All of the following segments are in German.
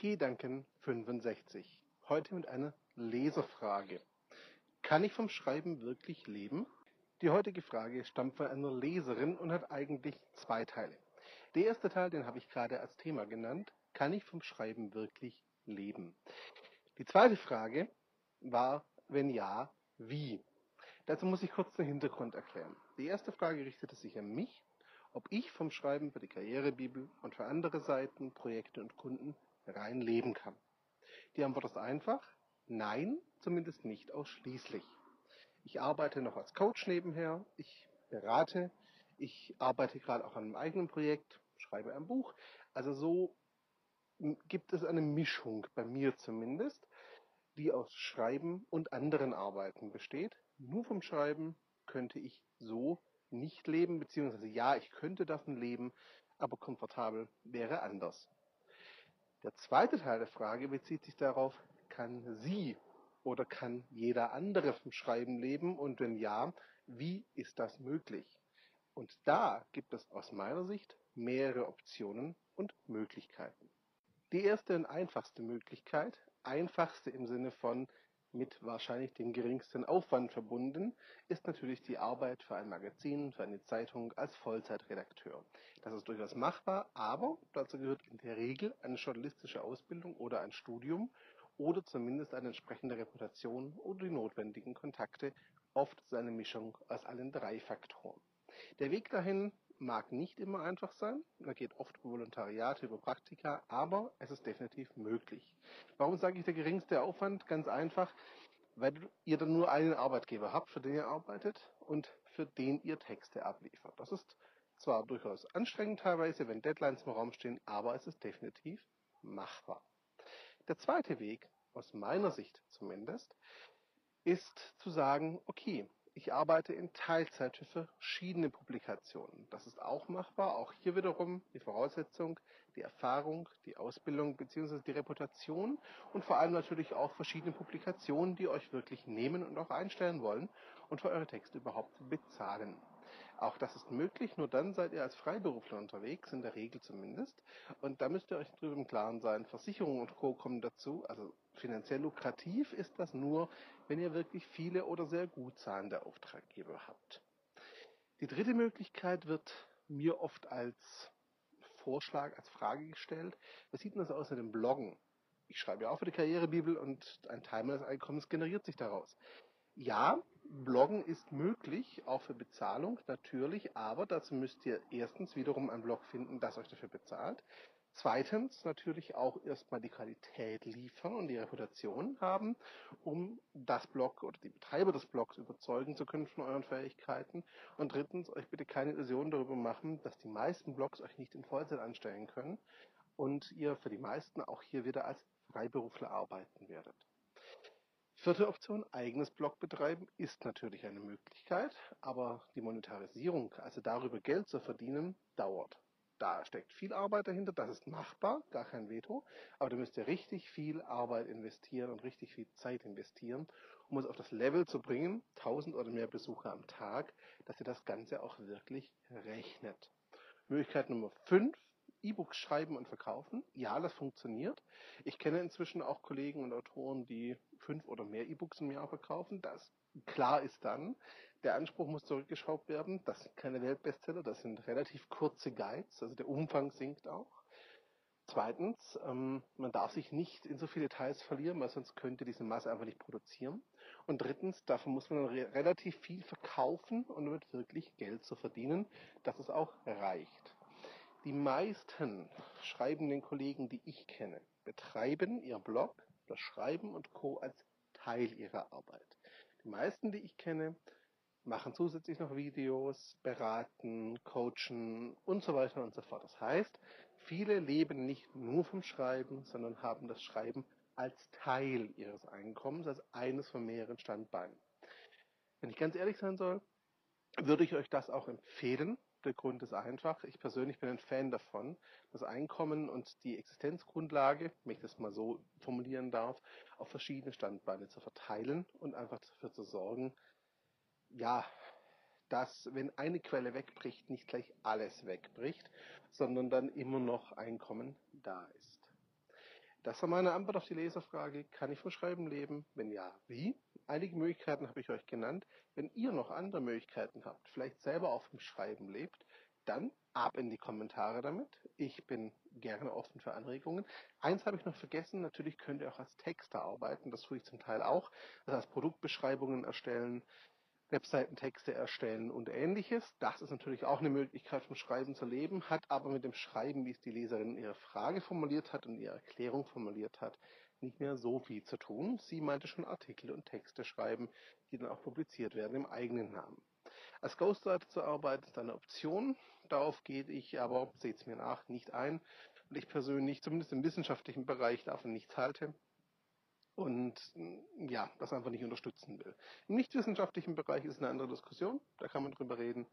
Gedanken 65. Heute mit einer Leserfrage. Kann ich vom Schreiben wirklich leben? Die heutige Frage stammt von einer Leserin und hat eigentlich zwei Teile. Der erste Teil, den habe ich gerade als Thema genannt. Kann ich vom Schreiben wirklich leben? Die zweite Frage war, wenn ja, wie? Dazu muss ich kurz den Hintergrund erklären. Die erste Frage richtete sich an mich, ob ich vom Schreiben für die Karrierebibel und für andere Seiten, Projekte und Kunden rein leben kann. Die Antwort ist einfach, nein, zumindest nicht ausschließlich. Ich arbeite noch als Coach nebenher, ich berate, ich arbeite gerade auch an einem eigenen Projekt, schreibe ein Buch. Also so gibt es eine Mischung, bei mir zumindest, die aus Schreiben und anderen Arbeiten besteht. Nur vom Schreiben könnte ich so nicht leben, beziehungsweise ja, ich könnte davon leben, aber komfortabel wäre anders. Der zweite Teil der Frage bezieht sich darauf, kann sie oder kann jeder andere vom Schreiben leben und wenn ja, wie ist das möglich? Und da gibt es aus meiner Sicht mehrere Optionen und Möglichkeiten. Die erste und einfachste Möglichkeit, einfachste im Sinne von mit wahrscheinlich dem geringsten Aufwand verbunden, ist natürlich die Arbeit für ein Magazin, für eine Zeitung als Vollzeitredakteur. Das ist durchaus machbar, aber dazu gehört in der Regel eine journalistische Ausbildung oder ein Studium oder zumindest eine entsprechende Reputation oder die notwendigen Kontakte. Oft ist eine Mischung aus allen drei Faktoren. Der Weg dahin mag nicht immer einfach sein. Er geht oft über Volontariate, über Praktika, aber es ist definitiv möglich. Warum sage ich der geringste Aufwand? Ganz einfach, weil ihr dann nur einen Arbeitgeber habt, für den ihr arbeitet und für den ihr Texte abliefert. Das ist zwar durchaus anstrengend teilweise, wenn Deadlines im Raum stehen, aber es ist definitiv machbar. Der zweite Weg, aus meiner Sicht zumindest, ist zu sagen, okay, ich arbeite in Teilzeit für verschiedene Publikationen. Das ist auch machbar. Auch hier wiederum die Voraussetzung, die Erfahrung, die Ausbildung bzw. die Reputation und vor allem natürlich auch verschiedene Publikationen, die euch wirklich nehmen und auch einstellen wollen und für eure Texte überhaupt bezahlen. Auch das ist möglich, nur dann seid ihr als Freiberufler unterwegs, in der Regel zumindest. Und da müsst ihr euch drüber im Klaren sein. Versicherungen und Co. kommen dazu. Also finanziell lukrativ ist das nur, wenn ihr wirklich viele oder sehr gut zahlende Auftraggeber habt. Die dritte Möglichkeit wird mir oft als Vorschlag, als Frage gestellt. Wie sieht denn das aus mit dem Bloggen? Ich schreibe ja auch für die Karrierebibel und ein Teil meines Einkommens generiert sich daraus. Ja, Bloggen ist möglich, auch für Bezahlung natürlich, aber dazu müsst ihr erstens wiederum einen Blog finden, das euch dafür bezahlt. Zweitens natürlich auch erstmal die Qualität liefern und die Reputation haben, um das Blog oder die Betreiber des Blogs überzeugen zu können von euren Fähigkeiten. Und drittens euch bitte keine Illusionen darüber machen, dass die meisten Blogs euch nicht in Vollzeit anstellen können und ihr für die meisten auch hier wieder als Freiberufler arbeiten werdet. Vierte Option, eigenes Blog betreiben, ist natürlich eine Möglichkeit, aber die Monetarisierung, also darüber Geld zu verdienen, dauert. Da steckt viel Arbeit dahinter, das ist machbar, gar kein Veto, aber da müsst ihr richtig viel Arbeit investieren und richtig viel Zeit investieren, um es auf das Level zu bringen, 1000 oder mehr Besucher am Tag, dass ihr das Ganze auch wirklich rechnet. Möglichkeit Nummer 5 E-Books schreiben und verkaufen. Ja, das funktioniert. Ich kenne inzwischen auch Kollegen und Autoren, die fünf oder mehr E-Books im Jahr verkaufen. Das klar ist dann, der Anspruch muss zurückgeschraubt werden. Das sind keine Weltbestseller, das sind relativ kurze Guides, also der Umfang sinkt auch. Zweitens, ähm, man darf sich nicht in so viele Details verlieren, weil sonst könnte diese Masse einfach nicht produzieren. Und drittens, davon muss man re relativ viel verkaufen und damit wirklich Geld zu verdienen, dass es auch reicht. Die meisten schreibenden Kollegen, die ich kenne, betreiben ihr Blog, das Schreiben und Co. als Teil ihrer Arbeit. Die meisten, die ich kenne, machen zusätzlich noch Videos, beraten, coachen und so weiter und so fort. Das heißt, viele leben nicht nur vom Schreiben, sondern haben das Schreiben als Teil ihres Einkommens, als eines von mehreren Standbeinen. Wenn ich ganz ehrlich sein soll, würde ich euch das auch empfehlen, der Grund ist einfach. Ich persönlich bin ein Fan davon, das Einkommen und die Existenzgrundlage, wenn ich das mal so formulieren darf, auf verschiedene Standbeine zu verteilen und einfach dafür zu sorgen, ja, dass, wenn eine Quelle wegbricht, nicht gleich alles wegbricht, sondern dann immer noch Einkommen da ist. Das war meine Antwort auf die Leserfrage. Kann ich vom Schreiben leben? Wenn ja, wie? Einige Möglichkeiten habe ich euch genannt. Wenn ihr noch andere Möglichkeiten habt, vielleicht selber auch vom Schreiben lebt, dann ab in die Kommentare damit. Ich bin gerne offen für Anregungen. Eins habe ich noch vergessen, natürlich könnt ihr auch als Texter arbeiten, das tue ich zum Teil auch. Also als Produktbeschreibungen erstellen, Webseitentexte erstellen und ähnliches. Das ist natürlich auch eine Möglichkeit vom Schreiben zu leben, hat aber mit dem Schreiben, wie es die Leserin ihre Frage formuliert hat und ihre Erklärung formuliert hat, nicht mehr so viel zu tun. Sie meinte schon Artikel und Texte schreiben, die dann auch publiziert werden im eigenen Namen. Als Ghostwriter zu arbeiten ist eine Option. Darauf gehe ich aber, seht es mir nach, nicht ein. Und ich persönlich, zumindest im wissenschaftlichen Bereich, davon nichts halte und ja, das einfach nicht unterstützen will. Im nichtwissenschaftlichen Bereich ist eine andere Diskussion, da kann man drüber reden.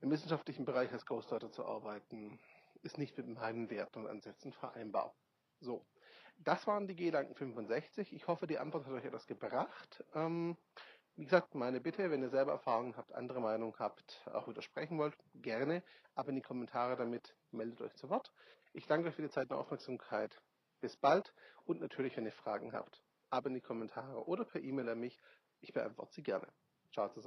Im wissenschaftlichen Bereich als Ghostwriter zu arbeiten, ist nicht mit meinen Werten und Ansätzen vereinbar. So, das waren die Gedanken 65. Ich hoffe, die Antwort hat euch etwas gebracht. Ähm, wie gesagt, meine Bitte, wenn ihr selber Erfahrungen habt, andere Meinung habt, auch widersprechen wollt, gerne, aber in die Kommentare damit, meldet euch zu Wort. Ich danke euch für die Zeit und Aufmerksamkeit. Bis bald und natürlich, wenn ihr Fragen habt, ab in die Kommentare oder per E-Mail an mich. Ich beantworte sie gerne. Ciao zusammen.